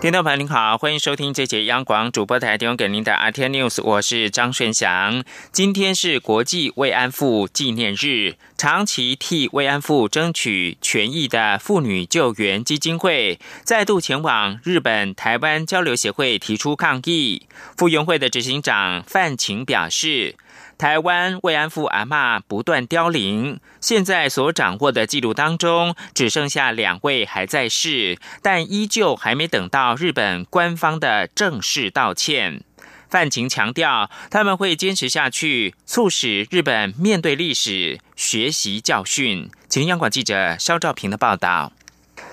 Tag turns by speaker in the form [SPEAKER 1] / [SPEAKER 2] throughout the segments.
[SPEAKER 1] 听众朋友您好，欢迎收听这节央广主播台提供给您的 RT News，我是张顺祥。今天是国际慰安妇纪念日，长期替慰安妇争取权益的妇女救援基金会再度前往日本台湾交流协会提出抗议。妇援会的执行长范晴表示。台湾慰安妇阿嬷不断凋零，现在所掌握的记录当中，只剩下两位还在世，但依旧还没等到日本官方的正式道歉。范晴强调，他们会坚持下去，促使日本面对历史，学习教训。请央广记者肖兆平的报道。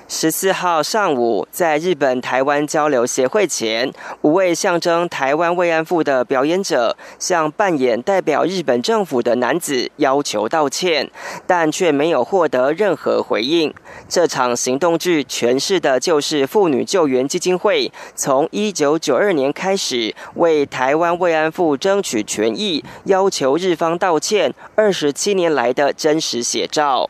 [SPEAKER 2] 十四号上午，在日本台湾交流协会前，五位象征台湾慰安妇的表演者向扮演代表日本政府的男子要求道歉，但却没有获得任何回应。这场行动剧诠释的就是妇女救援基金会从一九九二年开始为台湾慰安妇争取权益、要求日方道歉二十七年来的真实写照。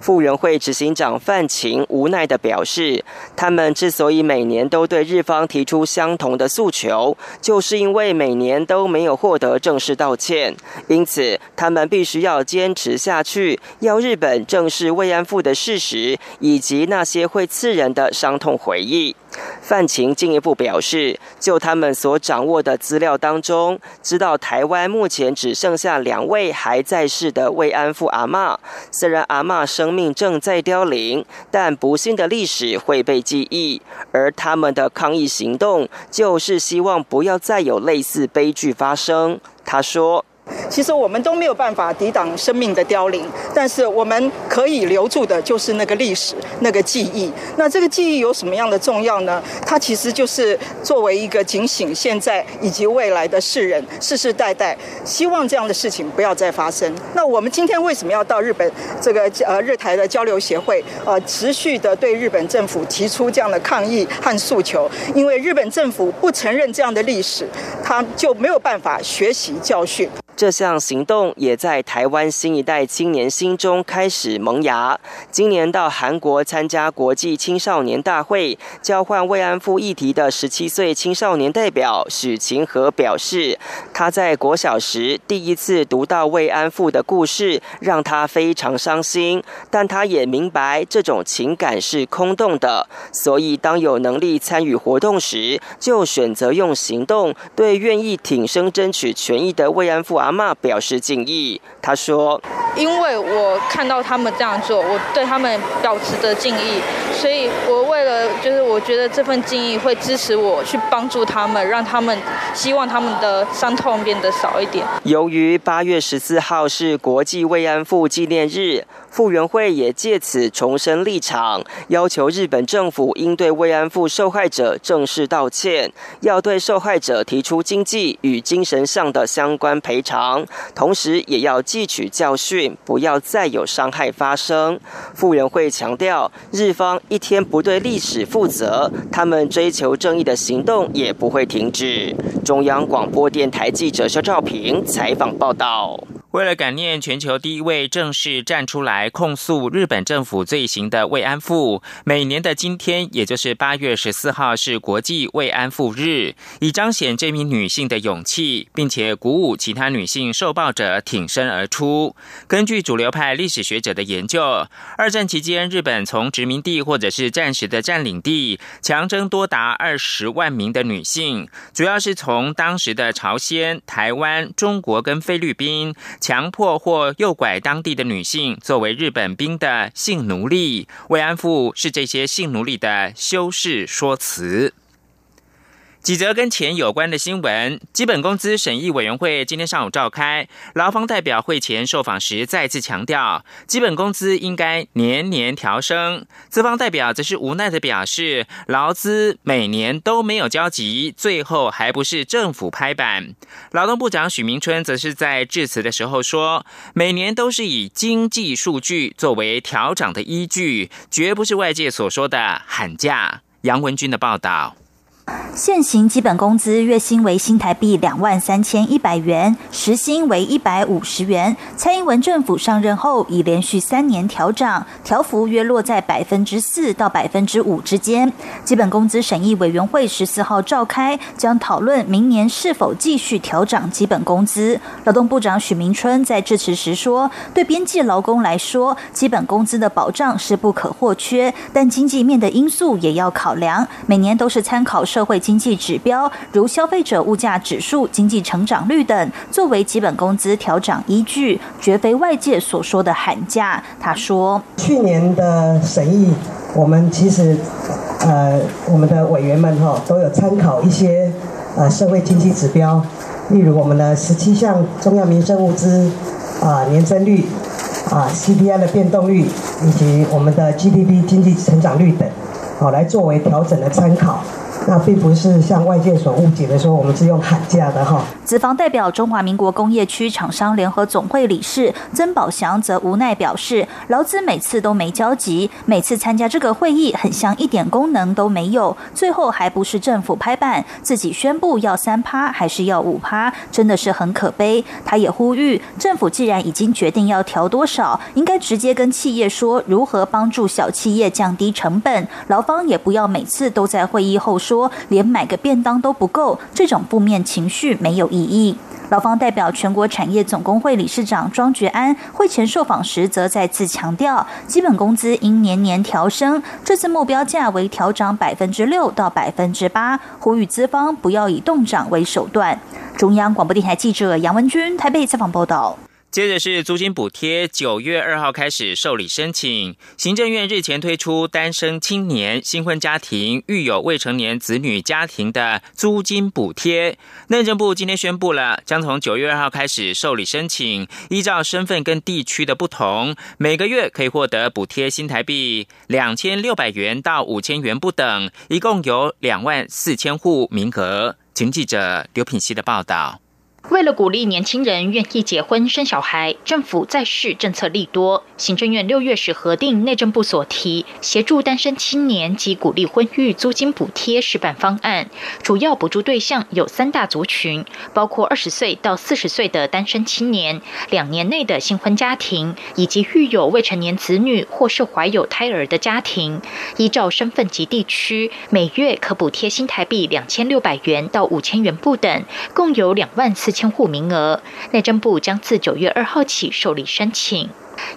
[SPEAKER 2] 妇人会执行长范晴无奈的表示，他们之所以每年都对日方提出相同的诉求，就是因为每年都没有获得正式道歉，因此他们必须要坚持下去，要日本正视慰安妇的事实，以及那些会刺人的伤痛回忆。范晴进一步表示，就他们所掌握的资料当中，知道台湾目前只剩下两位还在世的慰安妇阿嬷。虽然阿嬷生命正在凋零，但不幸的历史会被记忆，而他们的抗议行动就是希望不要再有类似悲剧发生。他说。
[SPEAKER 3] 其实我们都没有办法抵挡生命的凋零，但是我们可以留住的就是那个历史、那个记忆。那这个记忆有什么样的重要呢？它其实就是作为一个警醒现在以及未来的世人，世世代代希望这样的事情不要再发生。那我们今天为什么要到日本这个呃日台的交流协会呃持续的对日本政府提出这样的抗议和诉求？因为日本政府不承认这样的历史，他就没有办法学习教训。
[SPEAKER 2] 这项行动也在台湾新一代青年心中开始萌芽。今年到韩国参加国际青少年大会，交换慰安妇议题的十七岁青少年代表许晴和表示，他在国小时第一次读到慰安妇的故事，让他非常伤心。但他也明白这种情感是空洞的，所以当有能力参与活动时，就选择用行动对愿意挺身争取权益的慰安妇阿妈表示敬意。他说：“
[SPEAKER 4] 因为我看到他们这样做，我对他们保持着敬意，所以我为了就是我觉得这份敬意会支持我去帮助他们，让他们希望他们的伤痛变得少一点。”
[SPEAKER 2] 由于八月十四号是国际慰安妇纪念日。傅园会也借此重申立场，要求日本政府应对慰安妇受害者正式道歉，要对受害者提出经济与精神上的相关赔偿，同时也要汲取教训，不要再有伤害发生。傅园会强调，日方一天不对历史负责，他们追求正义的行动也不会停止。中央广播电台记者肖照平采访报道。
[SPEAKER 1] 为了感念全球第一位正式站出来控诉日本政府罪行的慰安妇，每年的今天，也就是八月十四号，是国际慰安妇日，以彰显这名女性的勇气，并且鼓舞其他女性受暴者挺身而出。根据主流派历史学者的研究，二战期间，日本从殖民地或者是战时的占领地强征多达二十万名的女性，主要是从当时的朝鲜、台湾、中国跟菲律宾。强迫或诱拐当地的女性作为日本兵的性奴隶，慰安妇是这些性奴隶的修饰说辞。几则跟钱有关的新闻。基本工资审议委员会今天上午召开，劳方代表会前受访时再次强调，基本工资应该年年调升。资方代表则是无奈的表示，劳资每年都没有交集，最后还不是政府拍板。劳动部长许明春则是在致辞的时候说，每年都是以经济数据作为调整的依据，绝不是外界所说的喊价。杨文军的报道。
[SPEAKER 5] 现行基本工资月薪为新台币两万三千一百元，时薪为一百五十元。蔡英文政府上任后，已连续三年调涨，调幅约落在百分之四到百分之五之间。基本工资审议委员会十四号召开，将讨论明年是否继续调涨基本工资。劳动部长许明春在致辞时说：“对边际劳工来说，基本工资的保障是不可或缺，但经济面的因素也要考量。每年都是参考社会。”经济指标如消费者物价指数、经济成长率等，作为基本工资调整依据，绝非外界所说的喊价。他说：“
[SPEAKER 6] 去年的审议，我们其实呃，我们的委员们哈都有参考一些呃社会经济指标，例如我们的十七项重要民生物资啊年增率啊 CPI 的变动率以及我们的 GDP 经济成长率等，好来作为调整的参考。”那并不是像外界所误解的说，我们是用喊价的哈。
[SPEAKER 5] 资方代表中华民国工业区厂商联合总会理事曾宝祥则无奈表示，劳资每次都没交集，每次参加这个会议很像一点功能都没有，最后还不是政府拍板，自己宣布要三趴还是要五趴，真的是很可悲。他也呼吁政府既然已经决定要调多少，应该直接跟企业说如何帮助小企业降低成本，劳方也不要每次都在会议后说。连买个便当都不够，这种负面情绪没有意义。劳方代表全国产业总工会理事长庄觉安会前受访时，则再次强调，基本工资应年年调升，这次目标价为调涨百分之六到百分之八，呼吁资方不要以动涨为手段。中央广播电台记者杨文君台北采访报道。
[SPEAKER 1] 接着是租金补贴，九月二号开始受理申请。行政院日前推出单身青年、新婚家庭、育有未成年子女家庭的租金补贴。内政部今天宣布了，将从九月二号开始受理申请，依照身份跟地区的不同，每个月可以获得补贴新台币两千六百元到五千元不等，一共有两万四千户名额。请记者刘品熙的报道。
[SPEAKER 7] 为了鼓励年轻人愿意结婚生小孩，政府在市政策利多。行政院六月时核定内政部所提协助单身青年及鼓励婚育租金补贴示范方案，主要补助对象有三大族群，包括二十岁到四十岁的单身青年、两年内的新婚家庭，以及育有未成年子女或是怀有胎儿的家庭。依照身份及地区，每月可补贴新台币两千六百元到五千元不等，共有两万四。千户名额，内政部将自九月二号起受理申请。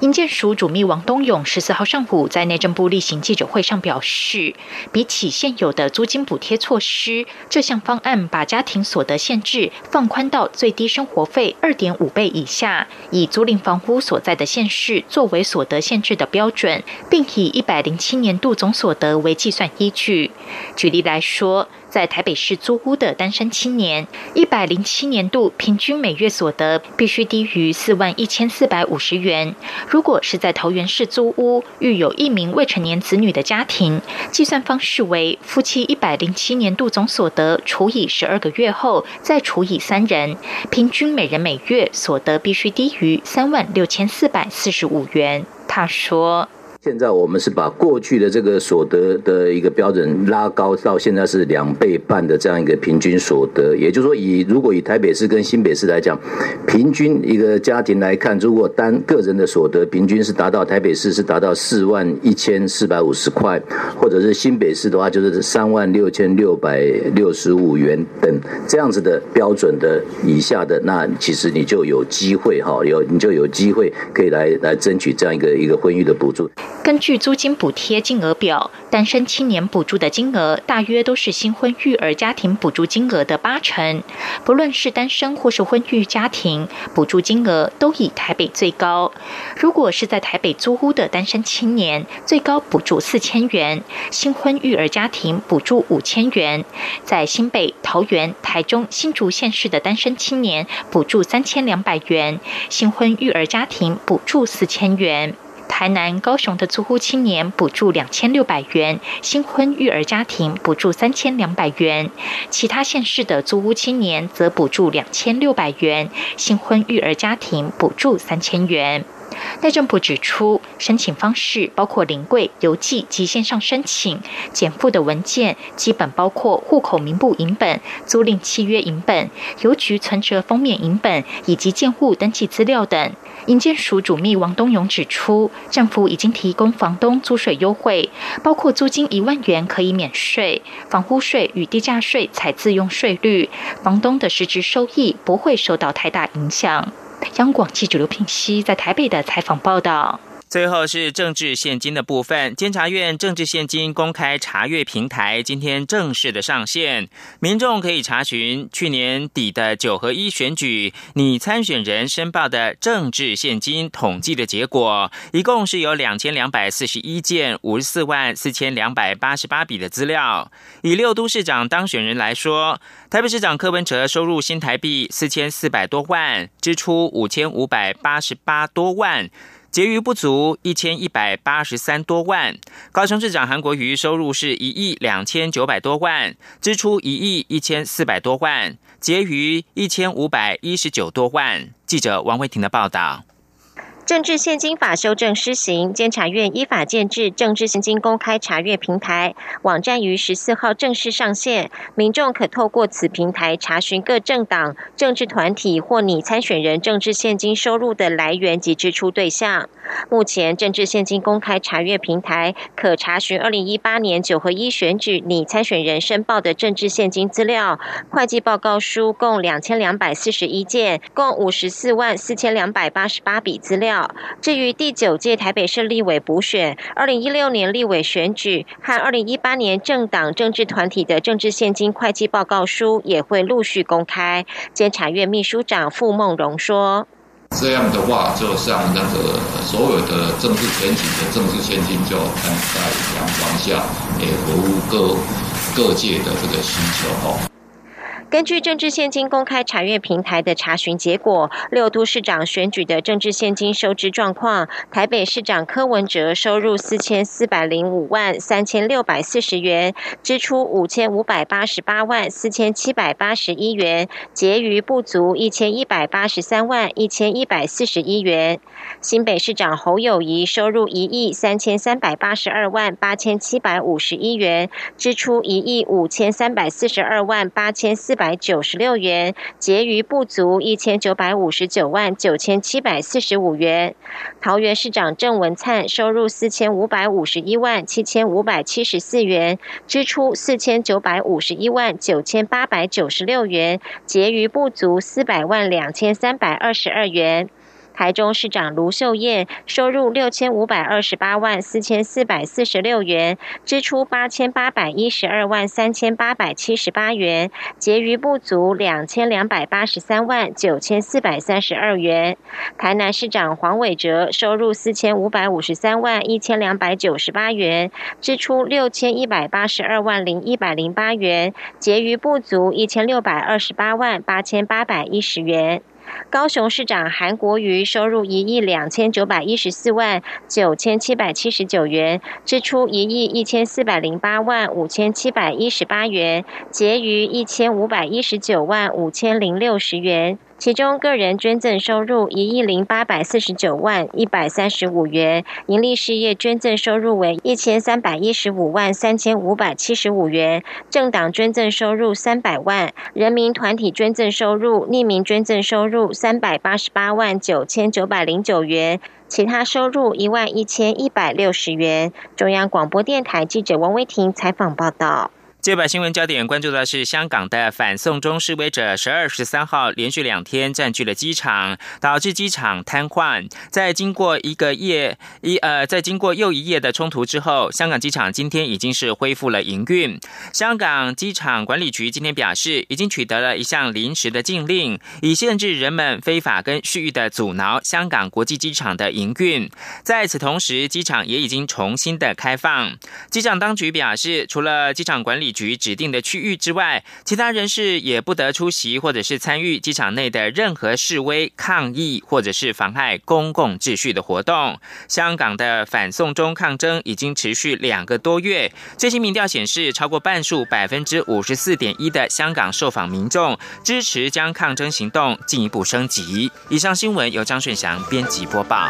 [SPEAKER 7] 营建署主秘王东勇十四号上午在内政部例行记者会上表示，比起现有的租金补贴措施，这项方案把家庭所得限制放宽到最低生活费二点五倍以下，以租赁房屋所在的县市作为所得限制的标准，并以一百零七年度总所得为计算依据。举例来说。在台北市租屋的单身青年，一百零七年度平均每月所得必须低于四万一千四百五十元。如果是在桃园市租屋，育有一名未成年子女的家庭，计算方式为夫妻一百零七年度总所得除以十二个月后，再除以三人，平均每人每月所得必须低于三万六千四百四十五元。他说。
[SPEAKER 8] 现在我们是把过去的这个所得的一个标准拉高到现在是两倍半的这样一个平均所得，也就是说，以如果以台北市跟新北市来讲，平均一个家庭来看，如果单个人的所得平均是达到台北市是达到四万一千四百五十块，或者是新北市的话就是三万六千六百六十五元等这样子的标准的以下的，那其实你就有机会哈，有你就有机会可以来来争取这样一个一个婚育的补助。
[SPEAKER 7] 根据租金补贴金额表，单身青年补助的金额大约都是新婚育儿家庭补助金额的八成。不论是单身或是婚育家庭，补助金额都以台北最高。如果是在台北租屋的单身青年，最高补助四千元；新婚育儿家庭补助五千元。在新北、桃园、台中、新竹县市的单身青年，补助三千两百元；新婚育儿家庭补助四千元。台南、高雄的租屋青年补助两千六百元，新婚育儿家庭补助三千两百元；其他县市的租屋青年则补助两千六百元，新婚育儿家庭补助三千元。内政部指出，申请方式包括临柜、邮寄及线上申请，减负的文件基本包括户口名簿影本、租赁契约影本、邮局存折封面影本以及建户登记资料等。营建署主秘王东勇指出，政府已经提供房东租税优惠，包括租金一万元可以免税，房屋税与地价税采自用税率，房东的实质收益不会受到太大影响。央广记者刘品熙在台北的采访报道。
[SPEAKER 1] 最后是政治现金的部分，监察院政治现金公开查阅平台今天正式的上线，民众可以查询去年底的九合一选举拟参选人申报的政治现金统计的结果，一共是有两千两百四十一件五十四万四千两百八十八笔的资料。以六都市长当选人来说，台北市长柯文哲收入新台币四千四百多万，支出五千五百八十八多万。结余不足一千一百八十三多万，高雄市长韩国瑜收入是一亿两千九百多万，支出一亿一千四百多万，结余一千五百一十九多万。记者王慧婷的报道。
[SPEAKER 9] 政治现金法修正施行，监察院依法建制政治现金公开查阅平台网站，于十四号正式上线，民众可透过此平台查询各政党、政治团体或拟参选人政治现金收入的来源及支出对象。目前，政治现金公开查阅平台可查询二零一八年九合一选举拟参选人申报的政治现金资料，会计报告书共两千两百四十一件，共五十四万四千两百八十八笔资料。至于第九届台北市立委补选、二零一六年立委选举和二零一八年政党政治团体的政治现金会计报告书，也会陆续公开。监察院秘书长傅梦荣说：“
[SPEAKER 10] 这样的话，就像那个所有的政治选举的政治现金，就看在阳光下，也服务各各界的这个需求。”
[SPEAKER 9] 根据政治现金公开查阅平台的查询结果，六都市长选举的政治现金收支状况：台北市长柯文哲收入四千四百零五万三千六百四十元，支出五千五百八十八万四千七百八十一元，结余不足一千一百八十三万一千一百四十一元。新北市长侯友谊收入一亿三千三百八十二万八千七百五十一元，支出一亿五千三百四十二万八千四。百九十六元，结余不足一千九百五十九万九千七百四十五元。桃园市长郑文灿收入四千五百五十一万七千五百七十四元，支出四千九百五十一万九千八百九十六元，结余不足四百万两千三百二十二元。台中市长卢秀燕收入六千五百二十八万四千四百四十六元，支出八千八百一十二万三千八百七十八元，结余不足两千两百八十三万九千四百三十二元。台南市长黄伟哲收入四千五百五十三万一千两百九十八元，支出六千一百八十二万零一百零八元，结余不足一千六百二十八万八千八百一十元。高雄市长韩国瑜收入一亿两千九百一十四万九千七百七十九元，支出一亿一千四百零八万五千七百一十八元，结余一千五百一十九万五千零六十元。其中，个人捐赠收入一亿零八百四十九万一百三十五元，盈利事业捐赠收入为一千三百一十五万三千五百七十五元，政党捐赠收入三百万，人民团体捐赠收入、匿名捐赠收入三百八十八万九千九百零九元，其他收入一万一千一百六十元。中央广播电台记者王威婷采访报道。
[SPEAKER 1] 接把新闻焦点关注的是香港的反送中示威者，十二、十三号连续两天占据了机场，导致机场瘫痪。在经过一个夜一呃，在经过又一夜的冲突之后，香港机场今天已经是恢复了营运。香港机场管理局今天表示，已经取得了一项临时的禁令，以限制人们非法跟蓄意的阻挠香港国际机场的营运。在此同时，机场也已经重新的开放。机场当局表示，除了机场管理局指定的区域之外，其他人士也不得出席或者是参与机场内的任何示威、抗议或者是妨害公共秩序的活动。香港的反送中抗争已经持续两个多月，最新民调显示，超过半数百分之五十四点一的香港受访民众支持将抗争行动进一步升级。以上新闻由张顺祥编辑播报。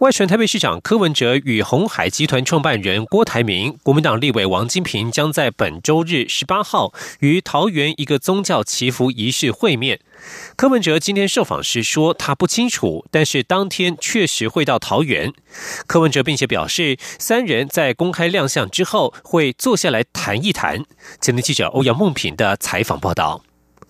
[SPEAKER 11] 外传台北市长柯文哲与红海集团创办人郭台铭、国民党立委王金平将在本周日十八号于桃园一个宗教祈福仪式会面。柯文哲今天受访时说他不清楚，但是当天确实会到桃园。柯文哲并且表示，三人在公开亮相之后会坐下来谈一谈。前天记者欧阳梦平的采访报道。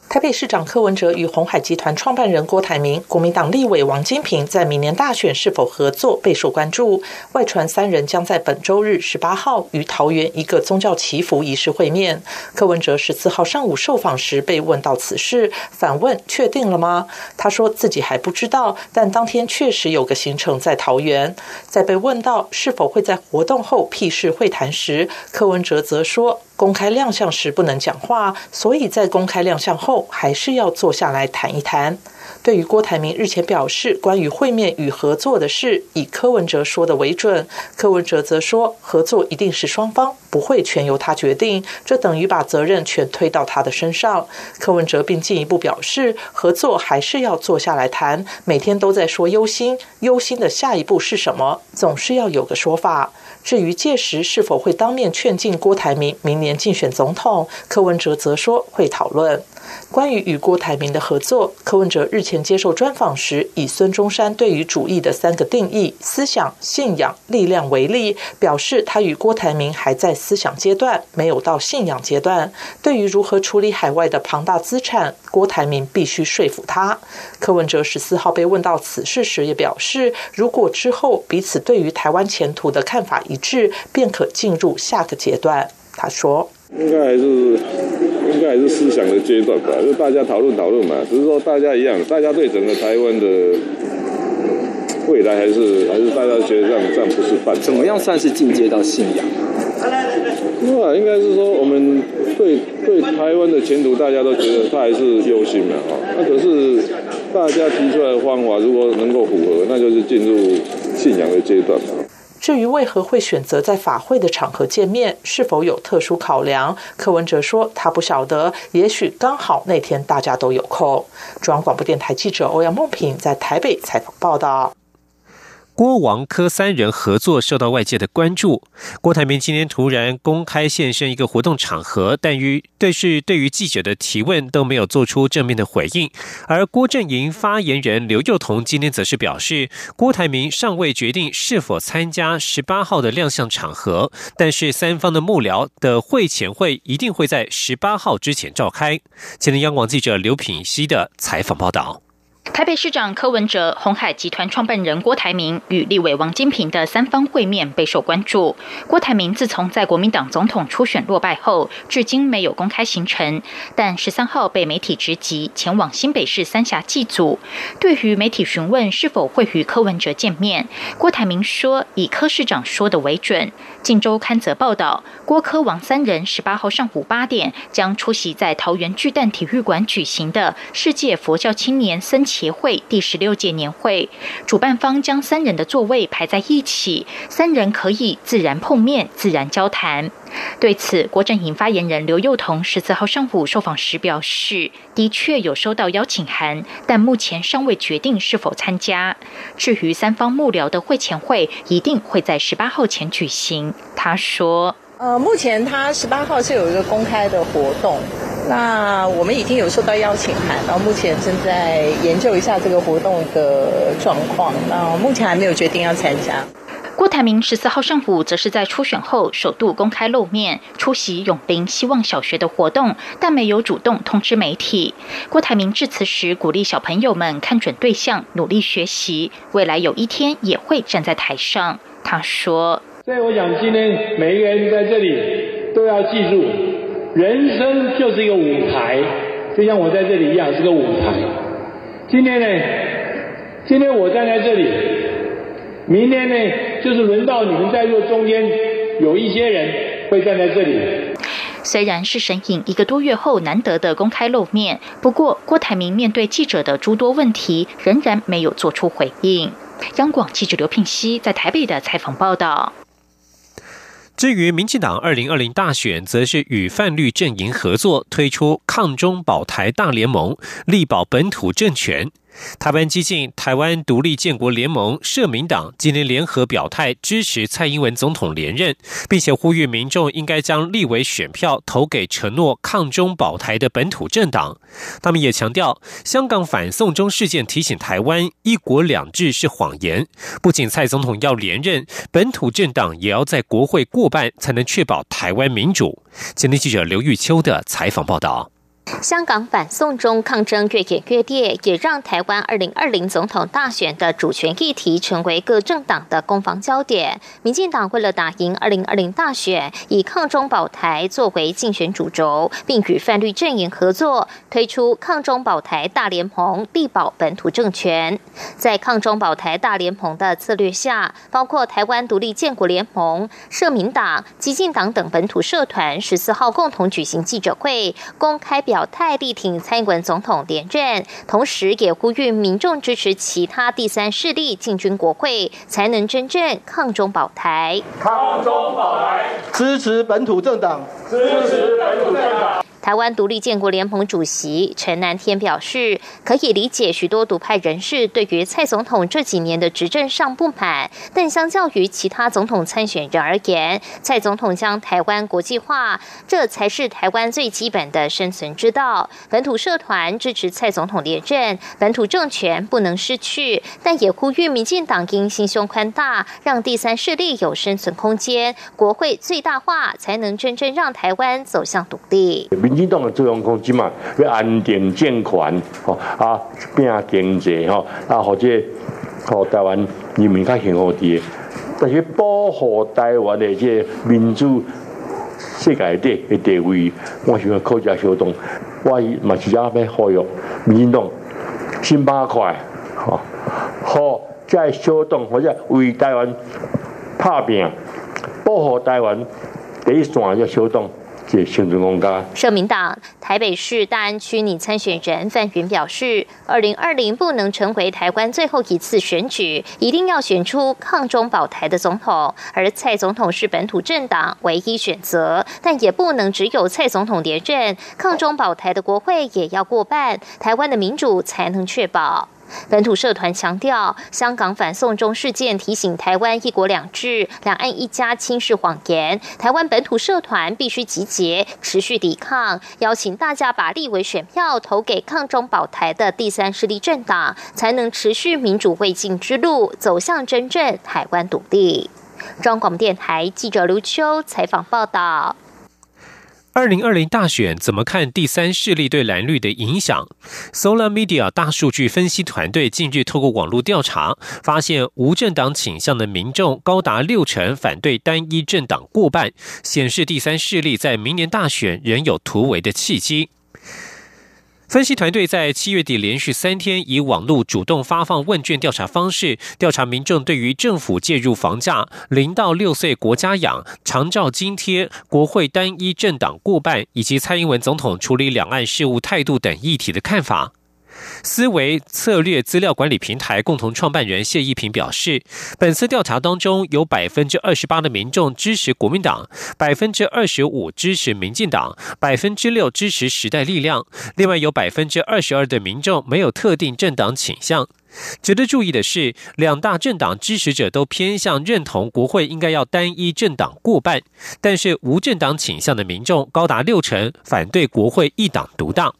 [SPEAKER 12] 台北市长柯文哲与红海集团创办人郭台铭、国民党立委王金平在明年大选是否合作备受关注。外传三人将在本周日十八号于桃园一个宗教祈福仪式会面。柯文哲十四号上午受访时被问到此事，反问：“确定了吗？”他说自己还不知道，但当天确实有个行程在桃园。在被问到是否会在活动后辟誓会谈时，柯文哲则说。公开亮相时不能讲话，所以在公开亮相后还是要坐下来谈一谈。对于郭台铭日前表示关于会面与合作的事，以柯文哲说的为准。柯文哲则说，合作一定是双方，不会全由他决定，这等于把责任全推到他的身上。柯文哲并进一步表示，合作还是要坐下来谈。每天都在说忧心，忧心的下一步是什么？总是要有个说法。至于届时是否会当面劝进郭台铭明年竞选总统，柯文哲则说会讨论。关于与郭台铭的合作，柯文哲日前接受专访时，以孙中山对于主义的三个定义——思想、信仰、力量为例，表示他与郭台铭还在思想阶段，没有到信仰阶段。对于如何处理海外的庞大资产，郭台铭必须说服他。柯文哲十四号被问到此事时，也表示，如果之后彼此对于台湾前途的看法一致，便可进入下个阶段。他说：“
[SPEAKER 13] 应该是。”应该还是思想的阶段吧，就大家讨论讨论嘛。只是说大家一样，大家对整个台湾的未来还是还是大家觉得这样这样不是办法。
[SPEAKER 14] 怎么样算是进阶到信仰？
[SPEAKER 13] 那应该是说我们对对台湾的前途，大家都觉得他还是忧心嘛，哈。那可是大家提出来的方法，如果能够符合，那就是进入信仰的阶段嘛。
[SPEAKER 12] 至于为何会选择在法会的场合见面，是否有特殊考量？柯文哲说他不晓得，也许刚好那天大家都有空。中央广播电台记者欧阳梦平在台北采访报道。
[SPEAKER 11] 郭王柯三人合作受到外界的关注。郭台铭今天突然公开现身一个活动场合，但于对是对于记者的提问都没有做出正面的回应。而郭阵营发言人刘幼彤今天则是表示，郭台铭尚未决定是否参加十八号的亮相场合，但是三方的幕僚的会前会一定会在十八号之前召开。前天央广记者刘品熙的采访报道。
[SPEAKER 7] 台北市长柯文哲、红海集团创办人郭台铭与立委王金平的三方会面备受关注。郭台铭自从在国民党总统初选落败后，至今没有公开行程，但十三号被媒体直击前往新北市三峡祭祖。对于媒体询问是否会与柯文哲见面，郭台铭说以柯市长说的为准。晋周刊则报道，郭科王三人十八号上午八点将出席在桃园巨蛋体育馆举行的世界佛教青年僧协会第十六届年会，主办方将三人的座位排在一起，三人可以自然碰面、自然交谈。对此，国阵营发言人刘幼彤十四号上午受访时表示，的确有收到邀请函，但目前尚未决定是否参加。至于三方幕僚的会前会，一定会在十八号前举行。他说。
[SPEAKER 15] 呃，目前他十八号是有一个公开的活动，那我们已经有收到邀请函，然后目前正在研究一下这个活动的状况，那目前还没有决定要参加。
[SPEAKER 7] 郭台铭十四号上午则是在初选后首度公开露面，出席永林希望小学的活动，但没有主动通知媒体。郭台铭致辞时鼓励小朋友们看准对象，努力学习，未来有一天也会站在台上。他说：“
[SPEAKER 16] 所以我想今天每一个人在这里都要记住，人生就是一个舞台，就像我在这里一样是个舞台。今天呢，今天我站在这里，明天呢？”就是轮到你们在座中间有一些人会站在这里。
[SPEAKER 7] 虽然是神隐一个多月后难得的公开露面，不过郭台铭面对记者的诸多问题，仍然没有做出回应。央广记者刘聘熙在台北的采访报道。
[SPEAKER 11] 至于民进党二零二零大选，则是与泛绿阵营合作，推出抗中保台大联盟，力保本土政权。台湾激进、台湾独立建国联盟、社民党今天联合表态支持蔡英文总统连任，并且呼吁民众应该将立委选票投给承诺抗中保台的本土政党。他们也强调，香港反送中事件提醒台湾“一国两制”是谎言。不仅蔡总统要连任，本土政党也要在国会过半，才能确保台湾民主。今天记者刘玉秋的采访报道。
[SPEAKER 17] 香港反送中抗争越演越烈，也让台湾二零二零总统大选的主权议题成为各政党的攻防焦点。民进党为了打赢二零二零大选，以抗中保台作为竞选主轴，并与泛绿阵营合作，推出抗中保台大联盟，力保本土政权。在抗中保台大联盟的策略下，包括台湾独立建国联盟、社民党、激进党等本土社团，十四号共同举行记者会，公开表。表态力挺蔡英文总统连任，同时也呼吁民众支持其他第三势力进军国会，才能真正抗中保台。
[SPEAKER 16] 抗中保台，
[SPEAKER 18] 支持本土政党，
[SPEAKER 16] 支持本土政党。
[SPEAKER 17] 台湾独立建国联盟主席陈南天表示，可以理解许多独派人士对于蔡总统这几年的执政上不满，但相较于其他总统参选人而言，蔡总统将台湾国际化，这才是台湾最基本的生存之道。本土社团支持蔡总统连任，本土政权不能失去，但也呼吁民进党应心胸宽大，让第三势力有生存空间，国会最大化，才能真正让台湾走向独立。
[SPEAKER 19] 民进党的作用空即嘛，要安定政权，吼啊，拼经济，吼啊，或者吼台湾人民较幸福啲，但是保护台湾的这民主世界的的地位，我想靠这行动，我嘛是要要呼吁民进党新八块，吼好再行动或者为台湾拍拼，保护台湾第一线要行动。
[SPEAKER 17] 社民党台北市大安区拟参选人范云表示，二零二零不能成为台湾最后一次选举，一定要选出抗中保台的总统。而蔡总统是本土政党唯一选择，但也不能只有蔡总统连任，抗中保台的国会也要过半，台湾的民主才能确保。本土社团强调，香港反送中事件提醒台湾“一国两制”、“两岸一家亲”是谎言。台湾本土社团必须集结，持续抵抗，邀请大家把立委选票投给抗中保台的第三势力政党，才能持续民主未尽之路，走向真正台湾独立。中广电台记者刘秋采访报道。
[SPEAKER 11] 二零二零大选怎么看第三势力对蓝绿的影响？Solar Media 大数据分析团队近日透过网络调查，发现无政党倾向的民众高达六成反对单一政党过半，显示第三势力在明年大选仍有突围的契机。分析团队在七月底连续三天以网络主动发放问卷调查方式，调查民众对于政府介入房价、零到六岁国家养、长照津贴、国会单一政党过半，以及蔡英文总统处理两岸事务态度等议题的看法。思维策略资料管理平台共同创办人谢一平表示，本次调查当中有百分之二十八的民众支持国民党，百分之二十五支持民进党，百分之六支持时代力量。另外有百分之二十二的民众没有特定政党倾向。值得注意的是，两大政党支持者都偏向认同国会应该要单一政党过半，但是无政党倾向的民众高达六成反对国会一党独大。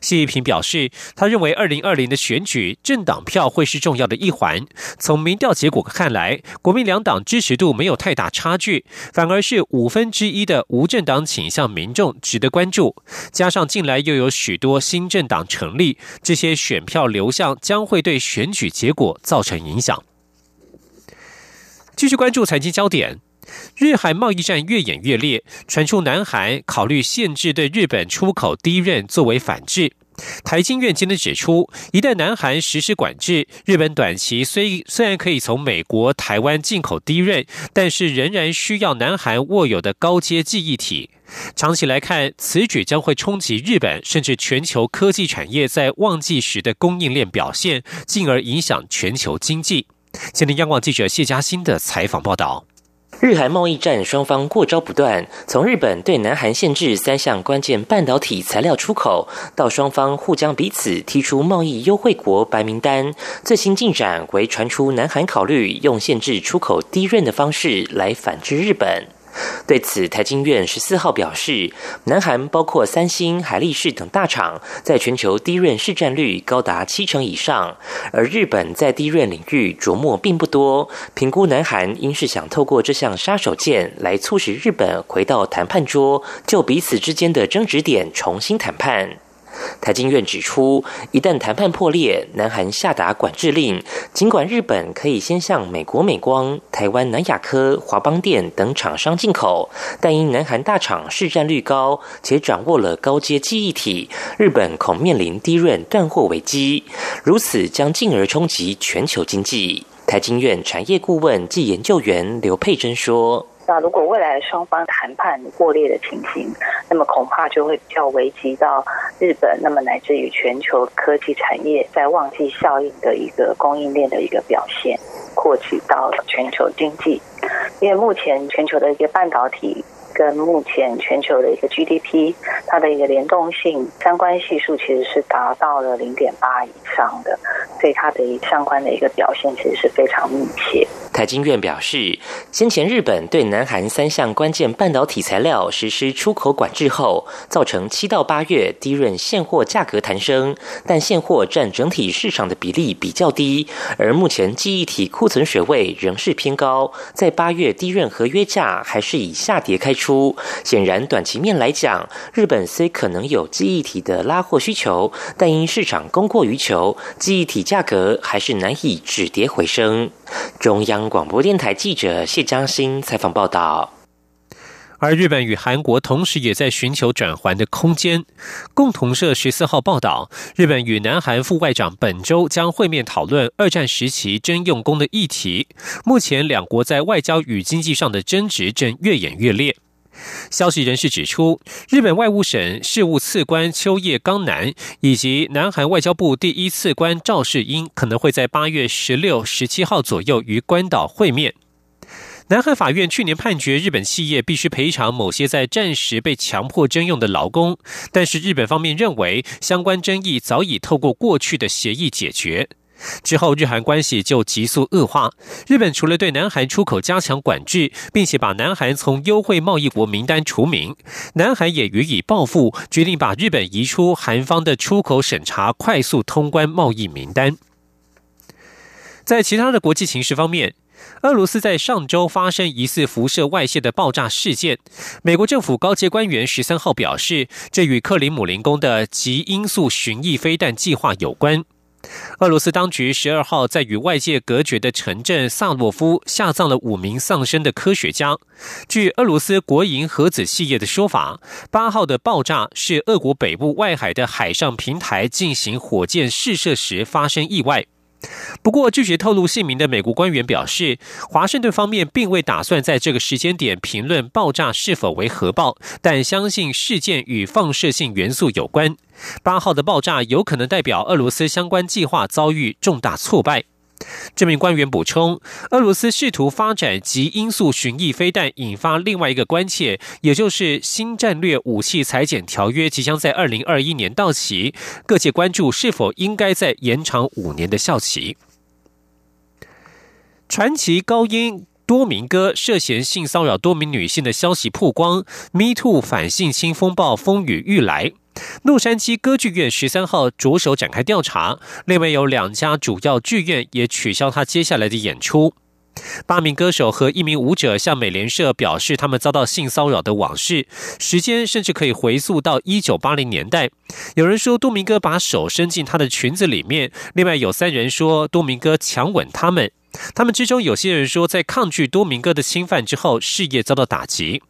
[SPEAKER 11] 谢依平表示，他认为二零二零的选举政党票会是重要的一环。从民调结果看来，国民两党支持度没有太大差距，反而是五分之一的无政党倾向民众值得关注。加上近来又有许多新政党成立，这些选票流向将会对选举结果造成影响。继续关注财经焦点。日韩贸易战越演越烈，传出南韩考虑限制对日本出口低任作为反制。台经院今天指出，一旦南韩实施管制，日本短期虽虽然可以从美国、台湾进口低润，但是仍然需要南韩握有的高阶记忆体。长期来看，此举将会冲击日本甚至全球科技产业在旺季时的供应链表现，进而影响全球经济。今天央广记者谢嘉欣的采访报道。
[SPEAKER 20] 日韩贸易战双方过招不断，从日本对南韩限制三项关键半导体材料出口，到双方互将彼此踢出贸易优惠国白名单，最新进展为传出南韩考虑用限制出口低润的方式来反制日本。对此，台经院十四号表示，南韩包括三星、海力士等大厂，在全球低润市占率高达七成以上，而日本在低润领域琢磨并不多。评估南韩应是想透过这项杀手锏来促使日本回到谈判桌，就彼此之间的争执点重新谈判。台经院指出，一旦谈判破裂，南韩下达管制令，尽管日本可以先向美国美光、台湾南亚科、华邦电等厂商进口，但因南韩大厂市占率高，且掌握了高阶记忆体，日本恐面临低润断货危机，如此将进而冲击全球经济。台经院产业顾问暨研究员刘佩珍说。
[SPEAKER 21] 那如果未来双方谈判破裂的情形，那么恐怕就会比较危及到日本，那么乃至于全球科技产业在旺季效应的一个供应链的一个表现，扩及到全球经济。因为目前全球的一个半导体跟目前全球的一个 GDP，它的一个联动性相关系数其实是达到了零点八以上的，所以它的一相关的一个表现其实是非常密切。
[SPEAKER 20] 台经院表示，先前日本对南韩三项关键半导体材料实施出口管制后，造成七到八月低润现货价格弹升，但现货占整体市场的比例比较低，而目前记忆体库存水位仍是偏高，在八月低润合约价还是以下跌开出。显然，短期面来讲，日本虽可能有记忆体的拉货需求，但因市场供过于求，记忆体价格还是难以止跌回升。中央。广播电台记者谢江欣采访报道，
[SPEAKER 11] 而日本与韩国同时也在寻求转圜的空间。共同社十四号报道，日本与南韩副外长本周将会面讨论二战时期征用工的议题。目前两国在外交与经济上的争执正越演越烈。消息人士指出，日本外务省事务次官秋叶刚男以及南韩外交部第一次官赵世英可能会在八月十六、十七号左右于关岛会面。南韩法院去年判决日本企业必须赔偿某些在战时被强迫征用的劳工，但是日本方面认为相关争议早已透过过去的协议解决。之后，日韩关系就急速恶化。日本除了对南韩出口加强管制，并且把南韩从优惠贸易国名单除名，南韩也予以报复，决定把日本移出韩方的出口审查快速通关贸易名单。在其他的国际形势方面，俄罗斯在上周发生疑似辐射外泄的爆炸事件，美国政府高阶官员十三号表示，这与克里姆林宫的极音速巡弋飞弹计划有关。俄罗斯当局十二号在与外界隔绝的城镇萨诺夫下葬了五名丧生的科学家。据俄罗斯国营核子企业的说法，八号的爆炸是俄国北部外海的海上平台进行火箭试射时发生意外。不过，拒绝透露姓名的美国官员表示，华盛顿方面并未打算在这个时间点评论爆炸是否为核爆，但相信事件与放射性元素有关。八号的爆炸有可能代表俄罗斯相关计划遭遇重大挫败。这名官员补充，俄罗斯试图发展极音速巡弋飞弹，引发另外一个关切，也就是新战略武器裁减条约即将在二零二一年到期，各界关注是否应该再延长五年的效期。传奇高音多明哥涉嫌性骚扰多名女性的消息曝光，Me Too 反性侵风暴风雨欲来。洛杉矶歌剧院十三号着手展开调查，另外有两家主要剧院也取消他接下来的演出。八名歌手和一名舞者向美联社表示，他们遭到性骚扰的往事，时间甚至可以回溯到一九八零年代。有人说多明哥把手伸进她的裙子里面，另外有三人说多明哥强吻他们。他们之中有些人说，在抗拒多明哥的侵犯之后，事业遭到打击。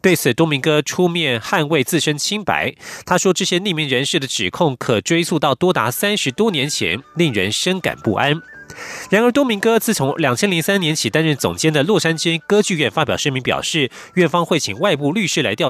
[SPEAKER 11] 对此，多明哥出面捍卫自身清白。他说，这些匿名人士的指控可追溯到多达三十多年前，令人深感不安。然而，多明哥自从两千零三年起担任总监的洛杉矶歌剧院发表声明，表示院方会请外部律师来调